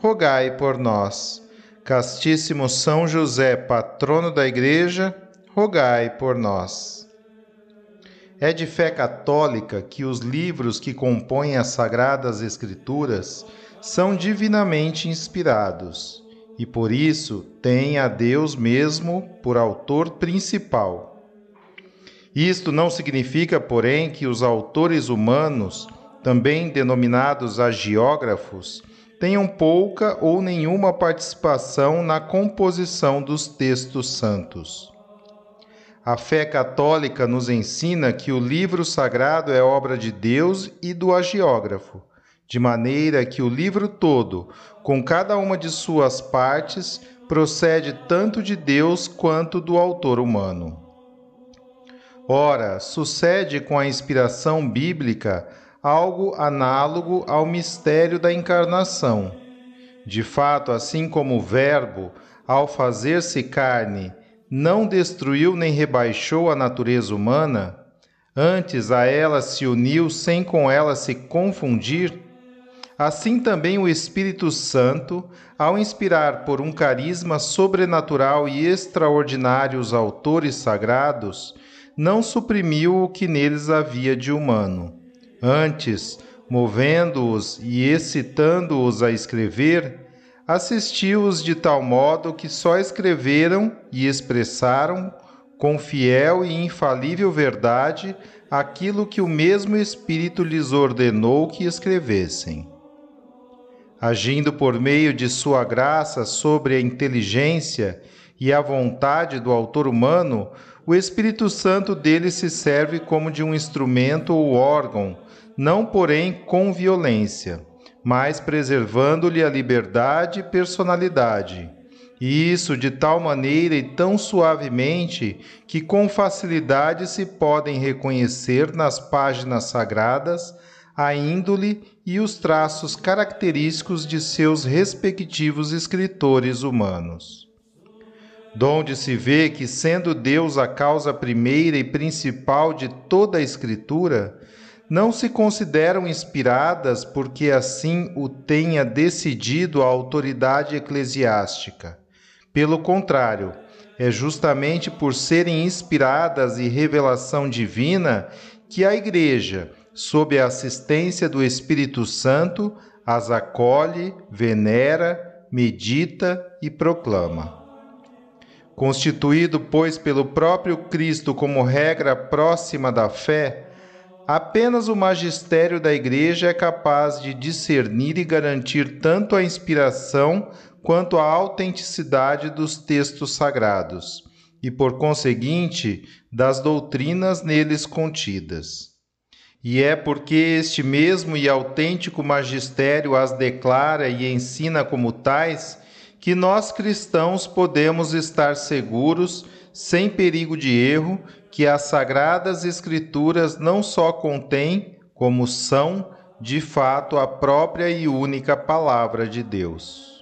rogai por nós. Castíssimo São José, patrono da Igreja, rogai por nós. É de fé católica que os livros que compõem as Sagradas Escrituras são divinamente inspirados e por isso têm a Deus mesmo por autor principal. Isto não significa, porém, que os autores humanos, também denominados agiógrafos, tenham pouca ou nenhuma participação na composição dos textos santos. A fé católica nos ensina que o livro sagrado é obra de Deus e do agiógrafo, de maneira que o livro todo, com cada uma de suas partes, procede tanto de Deus quanto do autor humano. Ora, sucede com a inspiração bíblica algo análogo ao mistério da encarnação. De fato, assim como o Verbo, ao fazer-se carne, não destruiu nem rebaixou a natureza humana, antes a ela se uniu sem com ela se confundir, assim também o Espírito Santo, ao inspirar por um carisma sobrenatural e extraordinário os autores sagrados, não suprimiu o que neles havia de humano. Antes, movendo-os e excitando-os a escrever, assistiu-os de tal modo que só escreveram e expressaram, com fiel e infalível verdade, aquilo que o mesmo Espírito lhes ordenou que escrevessem. Agindo por meio de sua graça sobre a inteligência e a vontade do autor humano, o Espírito Santo dele se serve como de um instrumento ou órgão, não porém com violência mas preservando-lhe a liberdade e personalidade. E isso de tal maneira e tão suavemente que com facilidade se podem reconhecer nas páginas sagradas a índole e os traços característicos de seus respectivos escritores humanos. Donde se vê que, sendo Deus a causa primeira e principal de toda a Escritura, não se consideram inspiradas porque assim o tenha decidido a autoridade eclesiástica. Pelo contrário, é justamente por serem inspiradas e revelação divina que a Igreja, sob a assistência do Espírito Santo, as acolhe, venera, medita e proclama. Constituído, pois, pelo próprio Cristo como regra próxima da fé, Apenas o magistério da Igreja é capaz de discernir e garantir tanto a inspiração quanto a autenticidade dos textos sagrados, e por conseguinte, das doutrinas neles contidas. E é porque este mesmo e autêntico magistério as declara e ensina como tais que nós cristãos podemos estar seguros, sem perigo de erro, que as sagradas Escrituras não só contêm, como são, de fato, a própria e única Palavra de Deus.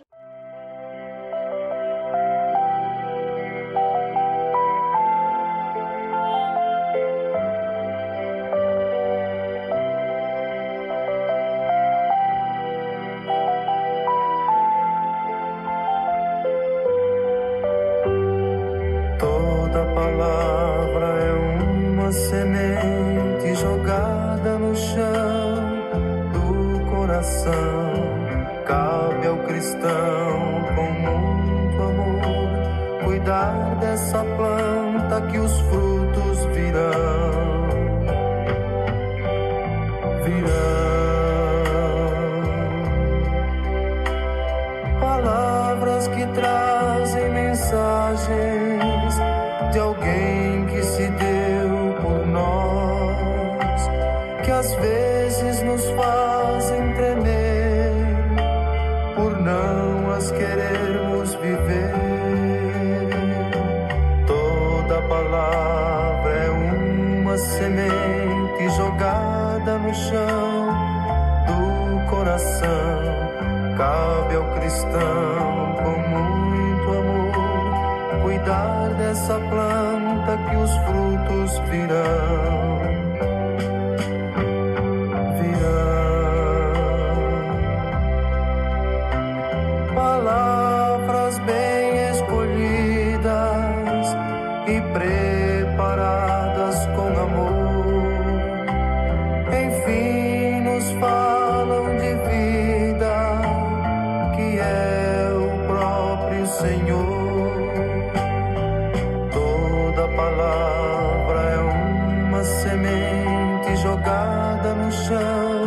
Semente jogada no chão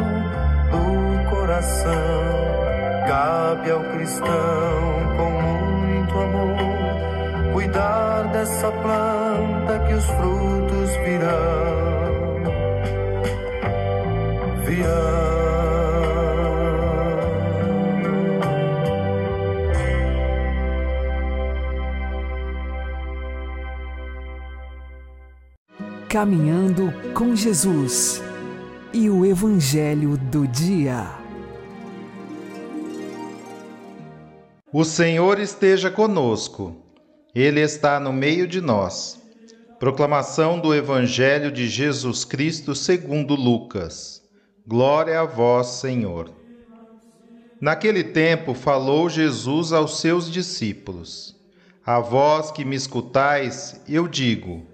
do coração. Cabe ao cristão com muito amor cuidar dessa planta que os frutos virão. Caminhando com Jesus e o Evangelho do Dia. O Senhor esteja conosco, Ele está no meio de nós. Proclamação do Evangelho de Jesus Cristo segundo Lucas. Glória a vós, Senhor. Naquele tempo falou Jesus aos seus discípulos: A vós que me escutais, eu digo: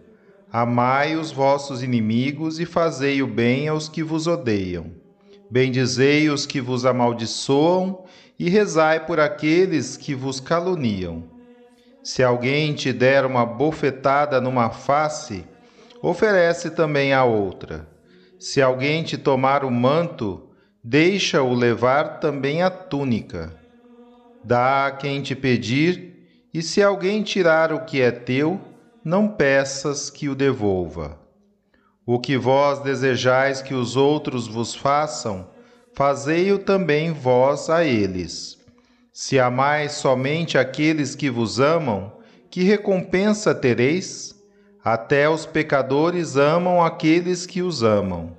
Amai os vossos inimigos e fazei o bem aos que vos odeiam. Bendizei os que vos amaldiçoam e rezai por aqueles que vos caluniam. Se alguém te der uma bofetada numa face, oferece também a outra. Se alguém te tomar o manto, deixa-o levar também a túnica. Dá a quem te pedir, e se alguém tirar o que é teu, não peças que o devolva. O que vós desejais que os outros vos façam, fazei-o também vós a eles. Se amais somente aqueles que vos amam, que recompensa tereis? Até os pecadores amam aqueles que os amam.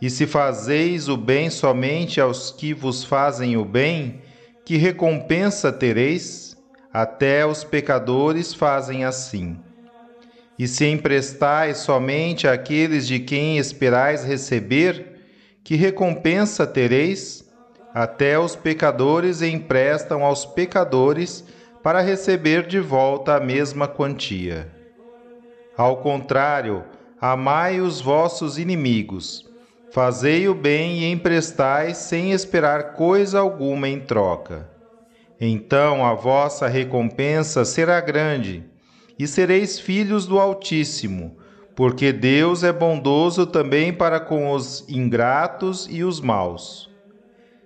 E se fazeis o bem somente aos que vos fazem o bem, que recompensa tereis? Até os pecadores fazem assim. E se emprestais somente àqueles de quem esperais receber, que recompensa tereis? Até os pecadores emprestam aos pecadores para receber de volta a mesma quantia. Ao contrário, amai os vossos inimigos, fazei o bem e emprestai sem esperar coisa alguma em troca. Então a vossa recompensa será grande, e sereis filhos do Altíssimo, porque Deus é bondoso também para com os ingratos e os maus.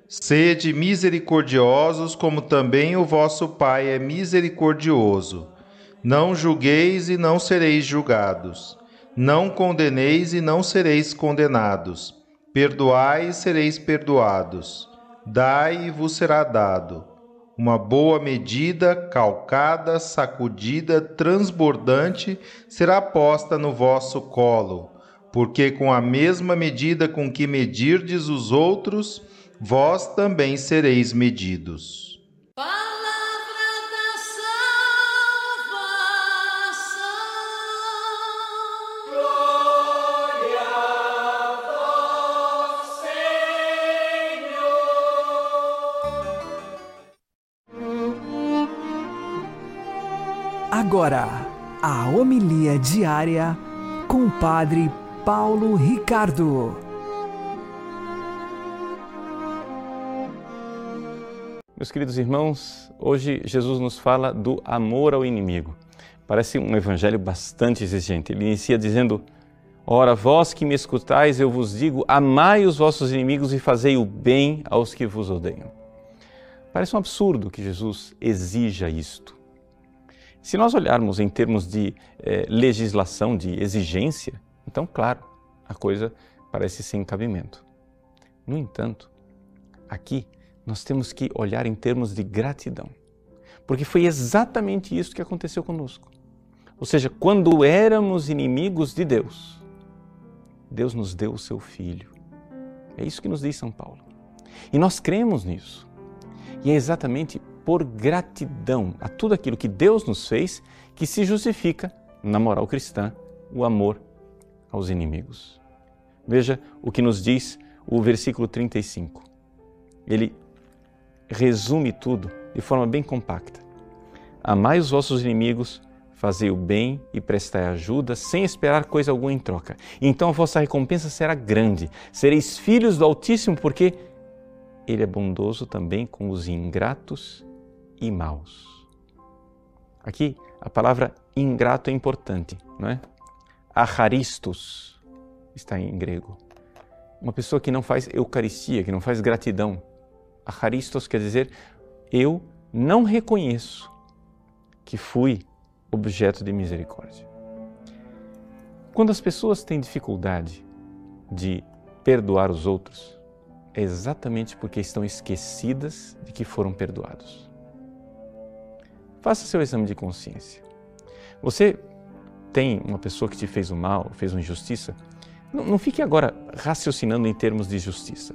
Sede misericordiosos, como também o vosso Pai é misericordioso. Não julgueis e não sereis julgados. Não condeneis e não sereis condenados. Perdoai e sereis perdoados. Dai e vos será dado. Uma boa medida, calcada, sacudida, transbordante, será posta no vosso colo, porque com a mesma medida com que medirdes os outros, vós também sereis medidos. Agora, a homilia diária com o Padre Paulo Ricardo. Meus queridos irmãos, hoje Jesus nos fala do amor ao inimigo. parece um evangelho bastante exigente. Ele inicia dizendo: Ora, vós que me escutais, eu vos digo: amai os vossos inimigos e fazei o bem aos que vos odeiam. Parece um absurdo que Jesus exija isto. Se nós olharmos em termos de eh, legislação, de exigência, então, claro, a coisa parece sem cabimento. No entanto, aqui nós temos que olhar em termos de gratidão, porque foi exatamente isso que aconteceu conosco. Ou seja, quando éramos inimigos de Deus, Deus nos deu o seu Filho. É isso que nos diz São Paulo. E nós cremos nisso. E é exatamente por gratidão a tudo aquilo que Deus nos fez que se justifica, na moral cristã, o amor aos inimigos. Veja o que nos diz o versículo 35. Ele resume tudo de forma bem compacta. Amai os vossos inimigos, fazei o bem e prestai ajuda, sem esperar coisa alguma em troca. Então a vossa recompensa será grande. Sereis filhos do Altíssimo, porque Ele é bondoso também com os ingratos e maus. Aqui a palavra ingrato é importante, não é? Acharistos está em grego. Uma pessoa que não faz eucaristia, que não faz gratidão. Acharistos quer dizer eu não reconheço que fui objeto de misericórdia. Quando as pessoas têm dificuldade de perdoar os outros, é exatamente porque estão esquecidas de que foram perdoados. Faça seu exame de consciência. Você tem uma pessoa que te fez o mal, fez uma injustiça, não, não fique agora raciocinando em termos de justiça.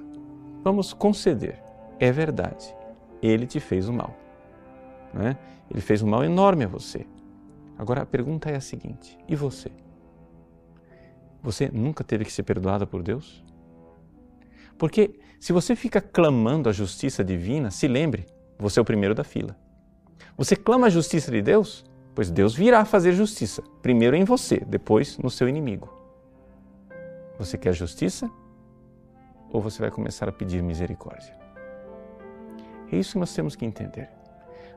Vamos conceder. É verdade. Ele te fez o mal. Né? Ele fez um mal enorme a você. Agora a pergunta é a seguinte: e você? Você nunca teve que ser perdoada por Deus? Porque se você fica clamando a justiça divina, se lembre, você é o primeiro da fila. Você clama a justiça de Deus, pois Deus virá fazer justiça, primeiro em você, depois no seu inimigo. Você quer justiça? Ou você vai começar a pedir misericórdia? É isso que nós temos que entender.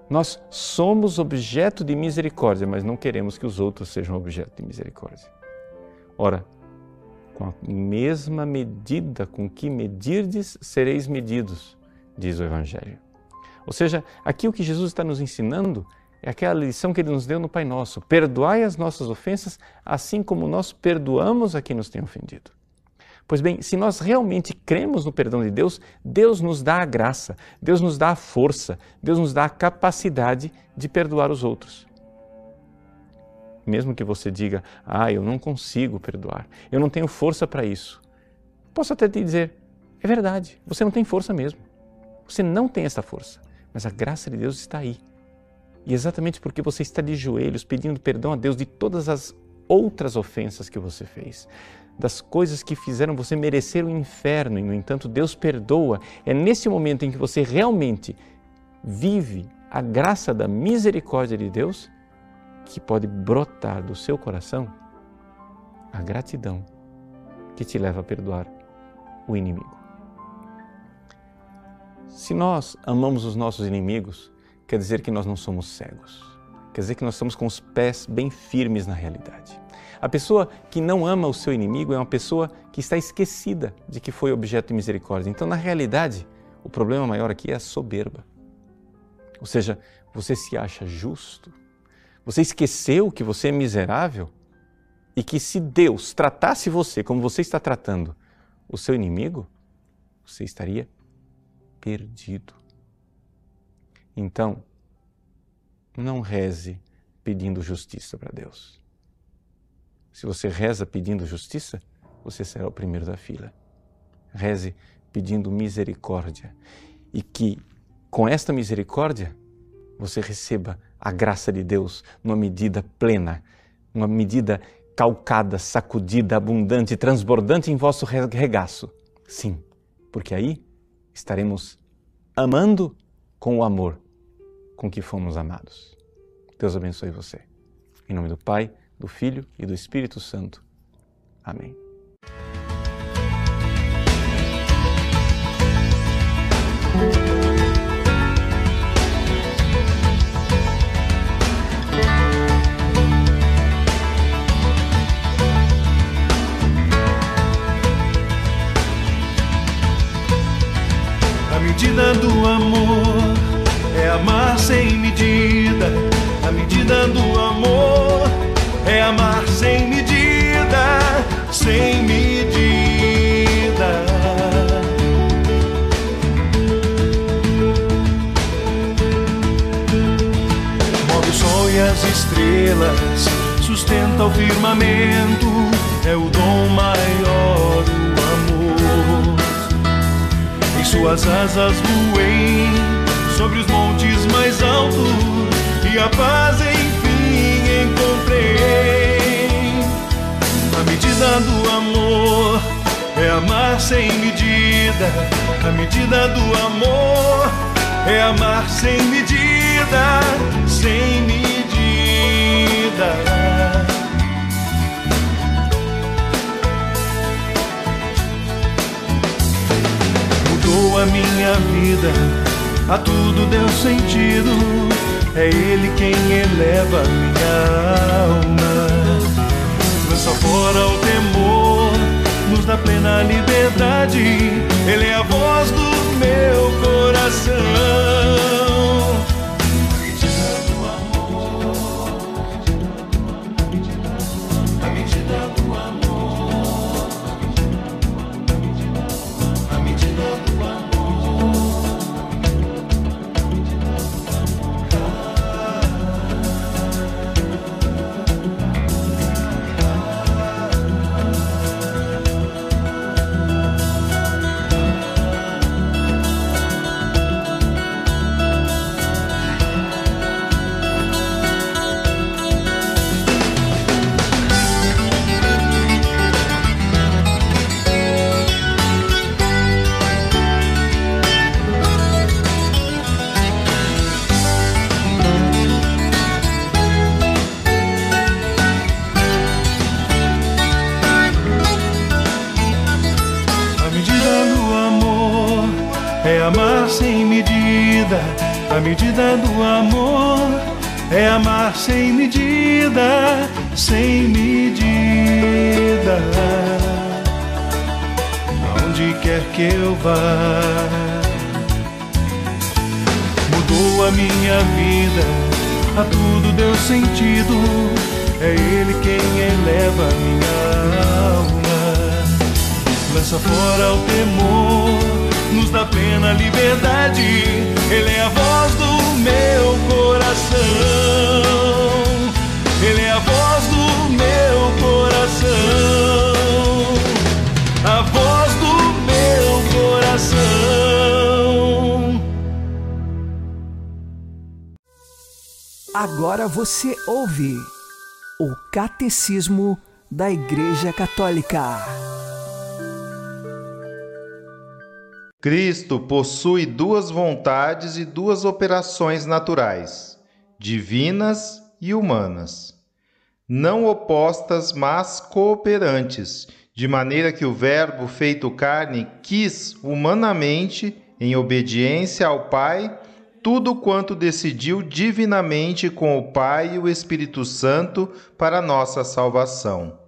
Nós somos objeto de misericórdia, mas não queremos que os outros sejam objeto de misericórdia. Ora, com a mesma medida com que medirdes, sereis medidos, diz o Evangelho. Ou seja, aqui o que Jesus está nos ensinando é aquela lição que ele nos deu no Pai Nosso: perdoai as nossas ofensas, assim como nós perdoamos a quem nos tem ofendido. Pois bem, se nós realmente cremos no perdão de Deus, Deus nos dá a graça, Deus nos dá a força, Deus nos dá a capacidade de perdoar os outros. Mesmo que você diga, ah, eu não consigo perdoar, eu não tenho força para isso. Posso até te dizer, é verdade, você não tem força mesmo. Você não tem essa força, mas a graça de Deus está aí. E exatamente porque você está de joelhos pedindo perdão a Deus de todas as outras ofensas que você fez, das coisas que fizeram você merecer o inferno e, no entanto, Deus perdoa. É nesse momento em que você realmente vive a graça da misericórdia de Deus que pode brotar do seu coração a gratidão que te leva a perdoar o inimigo. Se nós amamos os nossos inimigos, quer dizer que nós não somos cegos. Quer dizer que nós estamos com os pés bem firmes na realidade. A pessoa que não ama o seu inimigo é uma pessoa que está esquecida de que foi objeto de misericórdia. Então, na realidade, o problema maior aqui é a soberba. Ou seja, você se acha justo, você esqueceu que você é miserável e que se Deus tratasse você como você está tratando o seu inimigo, você estaria perdido. Então, não reze pedindo justiça para Deus. Se você reza pedindo justiça, você será o primeiro da fila. Reze pedindo misericórdia e que com esta misericórdia você receba a graça de Deus numa medida plena, uma medida calcada, sacudida, abundante, transbordante em vosso regaço. Sim, porque aí estaremos amando com o amor com que fomos amados. Deus abençoe você. Em nome do Pai, do Filho e do Espírito Santo. Amém. medida do amor é amar sem medida. A medida do amor é amar sem medida, sem medida. Move o sol e as estrelas, sustenta o firmamento, é o dom maior suas asas voei sobre os montes mais altos e a paz enfim encontrei. A medida do amor é amar sem medida. A medida do amor é amar sem medida, sem medida. A minha vida a tudo deu sentido. É Ele quem eleva minha alma. Lança fora o temor, nos dá plena liberdade. Ele é a mudou a minha vida, a tudo deu sentido. É Ele quem eleva a minha alma lança fora o temor, nos dá plena liberdade. Ele é a voz do meu coração. Ele é a voz do meu coração. Agora você ouve o Catecismo da Igreja Católica. Cristo possui duas vontades e duas operações naturais, divinas e humanas, não opostas, mas cooperantes, de maneira que o Verbo feito carne quis humanamente, em obediência ao Pai, tudo quanto decidiu divinamente com o Pai e o Espírito Santo para nossa salvação.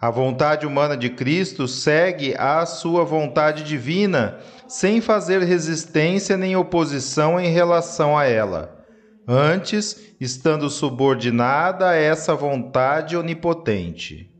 A vontade humana de Cristo segue à sua vontade divina, sem fazer resistência nem oposição em relação a ela. Antes, estando subordinada a essa vontade onipotente.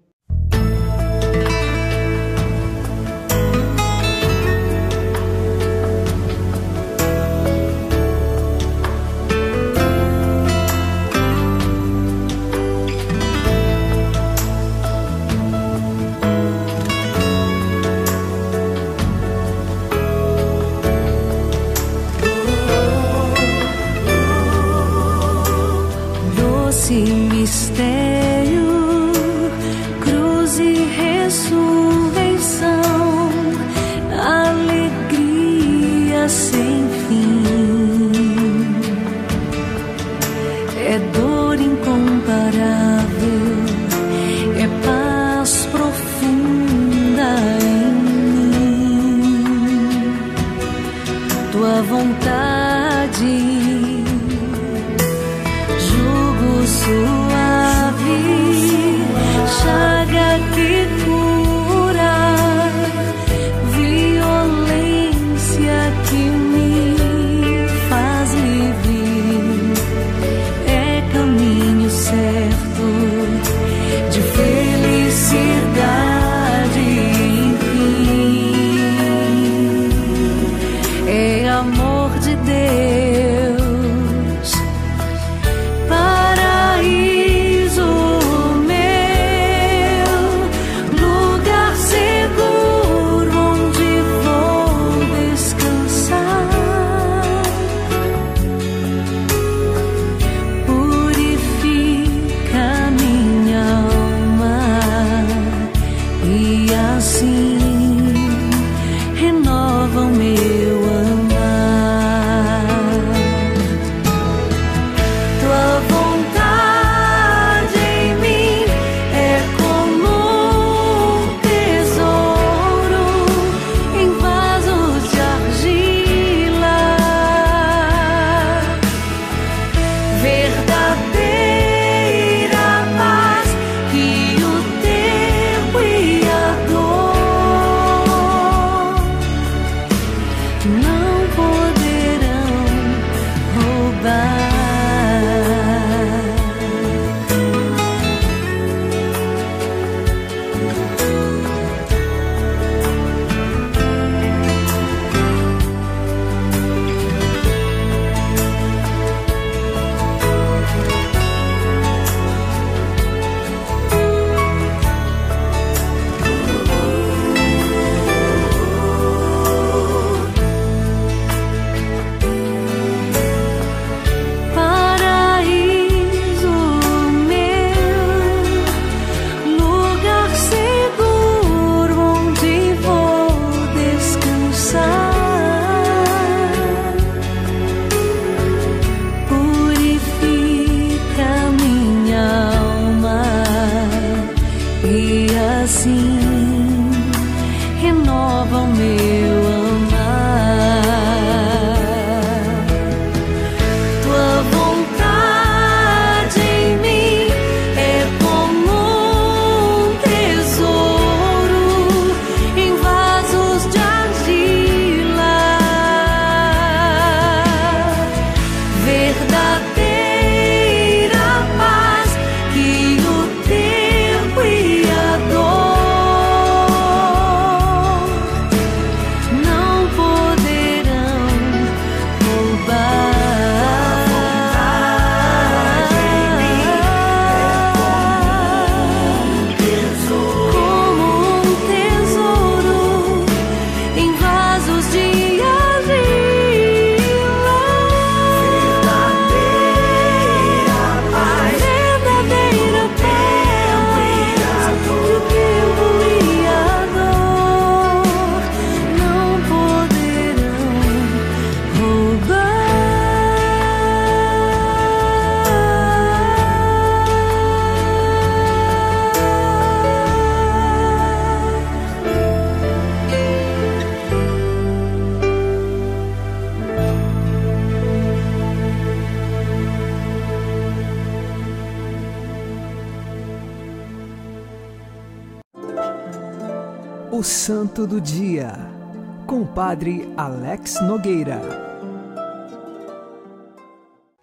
Alex Nogueira.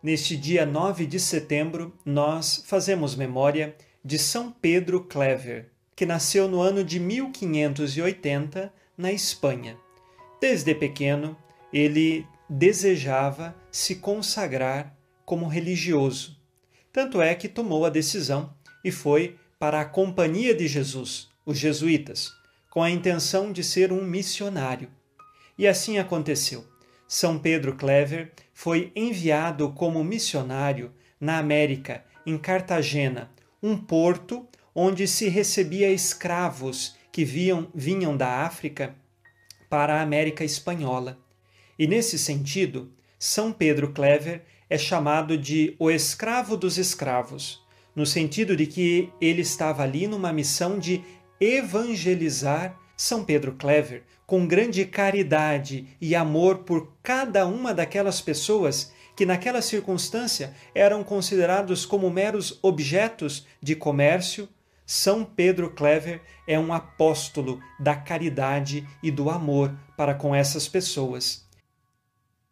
Neste dia 9 de setembro, nós fazemos memória de São Pedro Clever, que nasceu no ano de 1580 na Espanha. Desde pequeno, ele desejava se consagrar como religioso. Tanto é que tomou a decisão e foi para a Companhia de Jesus, os jesuítas, com a intenção de ser um missionário. E assim aconteceu. São Pedro Clever foi enviado como missionário na América, em Cartagena, um porto onde se recebia escravos que viam, vinham da África para a América Espanhola. E nesse sentido, São Pedro Clever é chamado de o escravo dos escravos, no sentido de que ele estava ali numa missão de evangelizar São Pedro Clever com grande caridade e amor por cada uma daquelas pessoas que naquela circunstância eram considerados como meros objetos de comércio. São Pedro Clever é um apóstolo da caridade e do amor para com essas pessoas.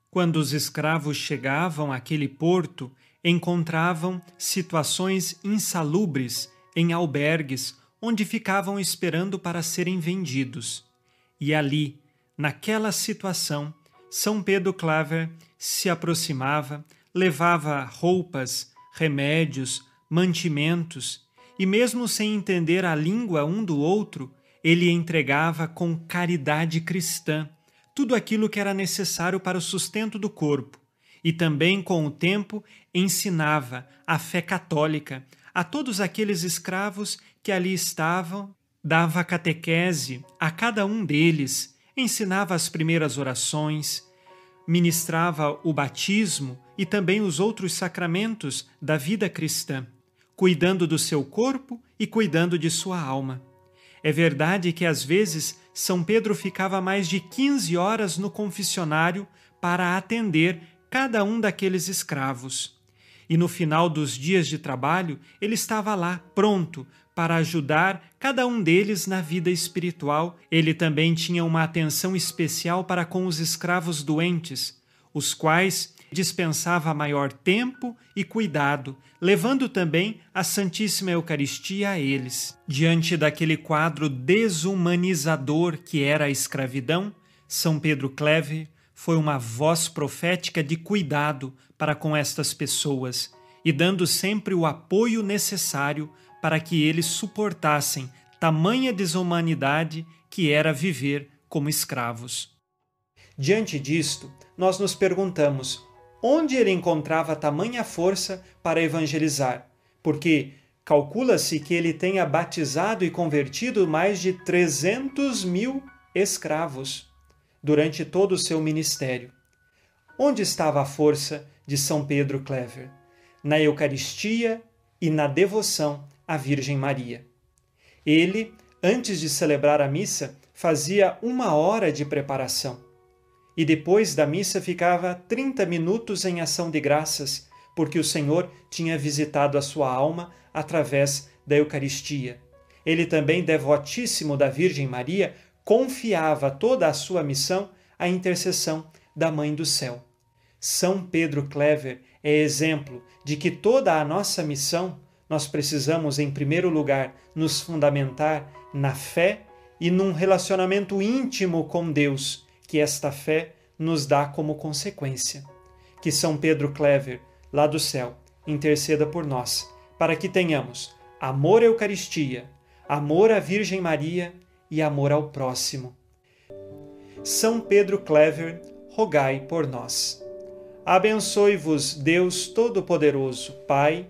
Quando os escravos chegavam àquele porto, encontravam situações insalubres em albergues onde ficavam esperando para serem vendidos. E ali, naquela situação, São Pedro Claver se aproximava, levava roupas, remédios, mantimentos, e mesmo sem entender a língua um do outro, ele entregava com caridade cristã tudo aquilo que era necessário para o sustento do corpo, e também, com o tempo, ensinava a fé católica a todos aqueles escravos que ali estavam, dava catequese a cada um deles, ensinava as primeiras orações, ministrava o batismo e também os outros sacramentos da vida cristã, cuidando do seu corpo e cuidando de sua alma. É verdade que às vezes São Pedro ficava mais de 15 horas no confessionário para atender cada um daqueles escravos. E no final dos dias de trabalho, ele estava lá, pronto para ajudar cada um deles na vida espiritual. Ele também tinha uma atenção especial para com os escravos doentes, os quais dispensava maior tempo e cuidado, levando também a Santíssima Eucaristia a eles. Diante daquele quadro desumanizador que era a escravidão, São Pedro Cleve foi uma voz profética de cuidado para com estas pessoas e dando sempre o apoio necessário para que eles suportassem tamanha desumanidade que era viver como escravos. Diante disto, nós nos perguntamos onde ele encontrava tamanha força para evangelizar, porque calcula-se que ele tenha batizado e convertido mais de 300 mil escravos durante todo o seu ministério. Onde estava a força de São Pedro Clever? Na Eucaristia e na devoção à Virgem Maria. Ele Antes de celebrar a missa, fazia uma hora de preparação. E depois da missa ficava 30 minutos em ação de graças, porque o Senhor tinha visitado a sua alma através da Eucaristia. Ele também, devotíssimo da Virgem Maria, confiava toda a sua missão à intercessão da Mãe do Céu. São Pedro Clever é exemplo de que toda a nossa missão nós precisamos, em primeiro lugar, nos fundamentar na fé e num relacionamento íntimo com Deus, que esta fé nos dá como consequência. Que São Pedro Clever, lá do céu, interceda por nós, para que tenhamos amor à Eucaristia, amor à Virgem Maria e amor ao próximo. São Pedro Clever, rogai por nós. Abençoe-vos Deus Todo-Poderoso, Pai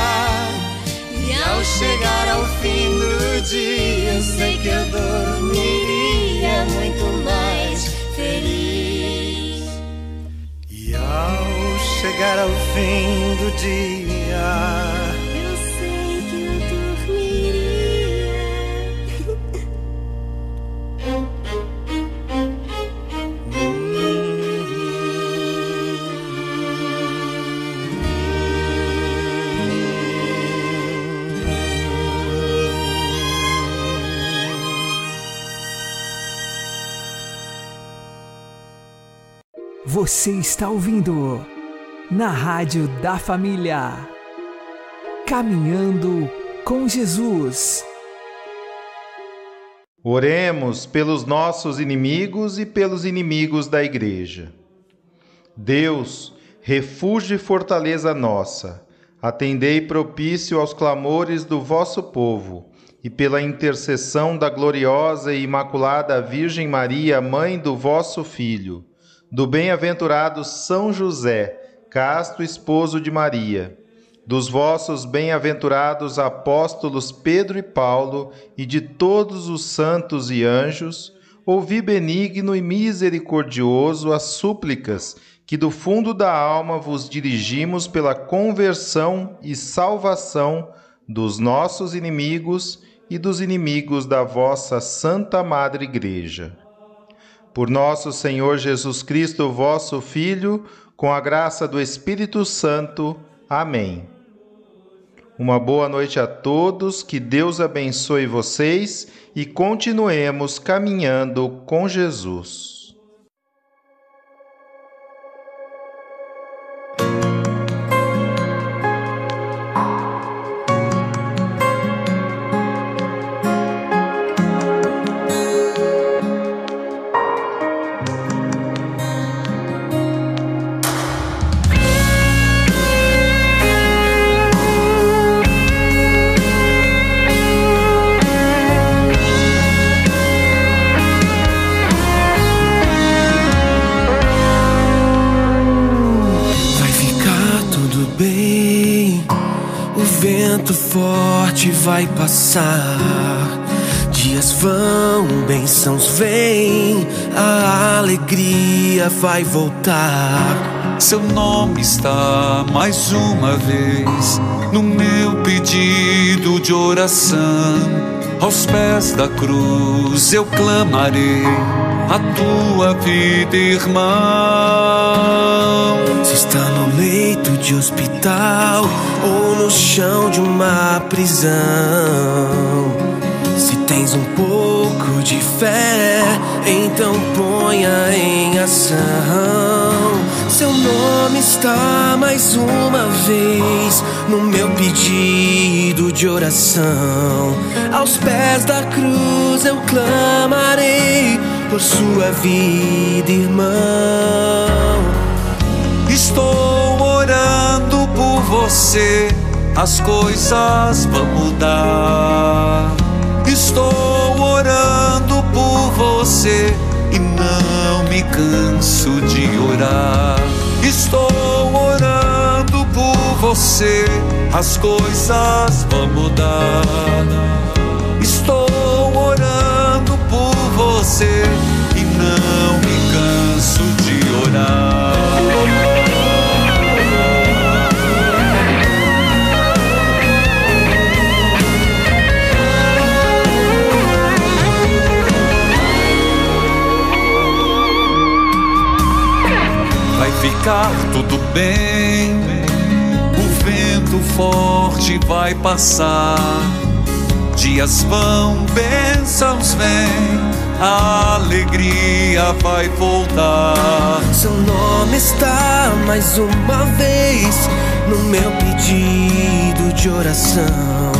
Ao chegar ao fim do dia, eu sei que eu dormiria muito mais feliz. E ao chegar ao fim do dia, Você está ouvindo na Rádio da Família. Caminhando com Jesus. Oremos pelos nossos inimigos e pelos inimigos da Igreja. Deus, refúgio e fortaleza nossa, atendei propício aos clamores do vosso povo, e pela intercessão da gloriosa e imaculada Virgem Maria, mãe do vosso Filho, do bem-aventurado São José, casto esposo de Maria, dos vossos bem-aventurados apóstolos Pedro e Paulo e de todos os santos e anjos, ouvi benigno e misericordioso as súplicas que do fundo da alma vos dirigimos pela conversão e salvação dos nossos inimigos e dos inimigos da vossa Santa Madre Igreja. Por nosso Senhor Jesus Cristo, vosso Filho, com a graça do Espírito Santo. Amém. Uma boa noite a todos, que Deus abençoe vocês e continuemos caminhando com Jesus. Vento forte vai passar. Dias vão, bênçãos vêm. A alegria vai voltar. Seu nome está mais uma vez no meu pedido de oração. Aos pés da cruz eu clamarei a tua vida, irmão. Se está no leito de hospital ou no chão de uma prisão. Se tens um pouco de fé, então ponha em ação. Seu nome está mais uma vez no meu pedido de oração. Aos pés da cruz eu clamarei por sua vida, irmão. Estou orando por você, as coisas vão mudar. Estou orando por você e não me canso de orar. Estou orando por você, as coisas vão mudar. Estou orando por você e não me canso de orar. Ficar tudo bem. O vento forte vai passar. Dias vão, bênçãos vêm. A alegria vai voltar. Seu nome está mais uma vez no meu pedido de oração.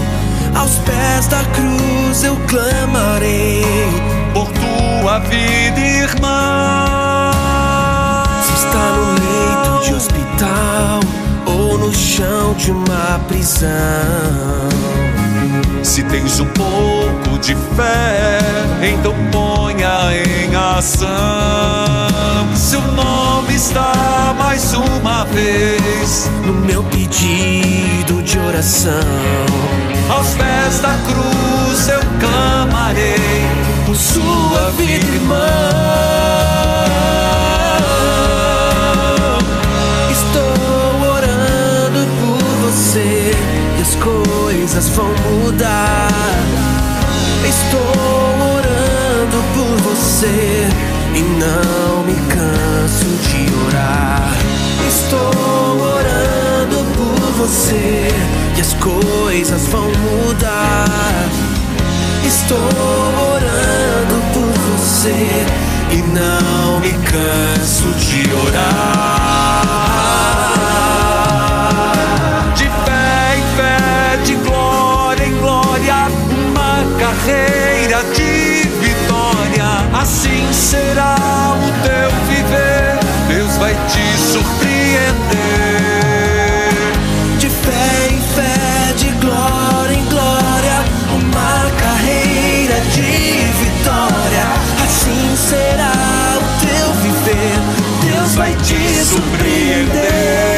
Aos pés da cruz eu clamarei por tua vida, irmã. Está no leito de hospital ou no chão de uma prisão. Se tens um pouco de fé, então ponha em ação. Seu nome está mais uma vez no meu pedido de oração. Aos pés da cruz eu clamarei por sua vida, irmã. Coisas vão mudar. Estou orando por você e não me canso de orar. Estou orando por você e as coisas vão mudar. Estou orando por você e não me canso de orar. Carreira de vitória. Assim será o teu viver, Deus vai te surpreender. De fé em fé, de glória em glória, uma carreira de vitória. Assim será o teu viver, Deus vai te surpreender.